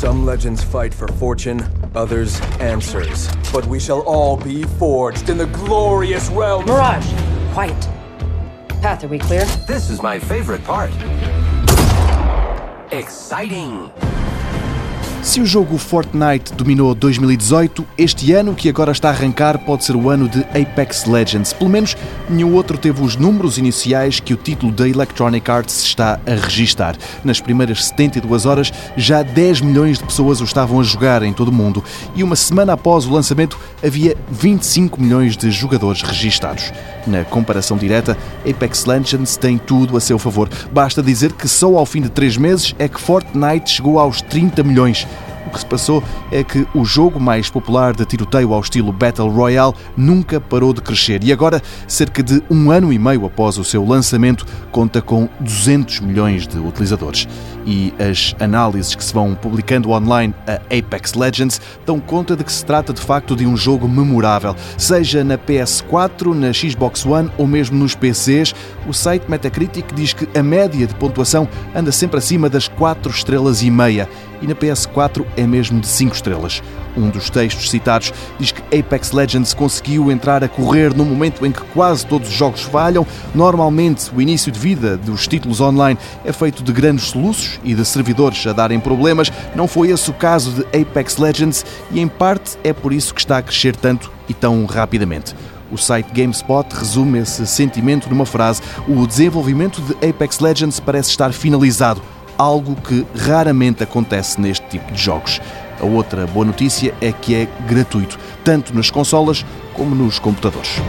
Some legends fight for fortune, others answers. But we shall all be forged in the glorious realm. Mirage, quiet. Path, are we clear? This is my favorite part. Exciting! Se o jogo Fortnite dominou 2018, este ano que agora está a arrancar pode ser o ano de Apex Legends. Pelo menos nenhum outro teve os números iniciais que o título da Electronic Arts está a registar. Nas primeiras 72 horas, já 10 milhões de pessoas o estavam a jogar em todo o mundo e uma semana após o lançamento havia 25 milhões de jogadores registados. Na comparação direta, Apex Legends tem tudo a seu favor. Basta dizer que só ao fim de 3 meses é que Fortnite chegou aos 30 milhões. O que se passou é que o jogo mais popular de tiroteio ao estilo Battle Royale nunca parou de crescer e agora, cerca de um ano e meio após o seu lançamento, conta com 200 milhões de utilizadores. E as análises que se vão publicando online a Apex Legends dão conta de que se trata de facto de um jogo memorável, seja na PS4, na Xbox One ou mesmo nos PCs. O site Metacritic diz que a média de pontuação anda sempre acima das 4 estrelas e meia e na PS4 é mesmo de 5 estrelas. Um dos textos citados diz que Apex Legends conseguiu entrar a correr no momento em que quase todos os jogos falham. Normalmente, o início de vida dos títulos online é feito de grandes soluços e de servidores a darem problemas. Não foi esse o caso de Apex Legends e, em parte, é por isso que está a crescer tanto e tão rapidamente. O site GameSpot resume esse sentimento numa frase: O desenvolvimento de Apex Legends parece estar finalizado algo que raramente acontece neste tipo de jogos. A outra boa notícia é que é gratuito, tanto nas consolas como nos computadores.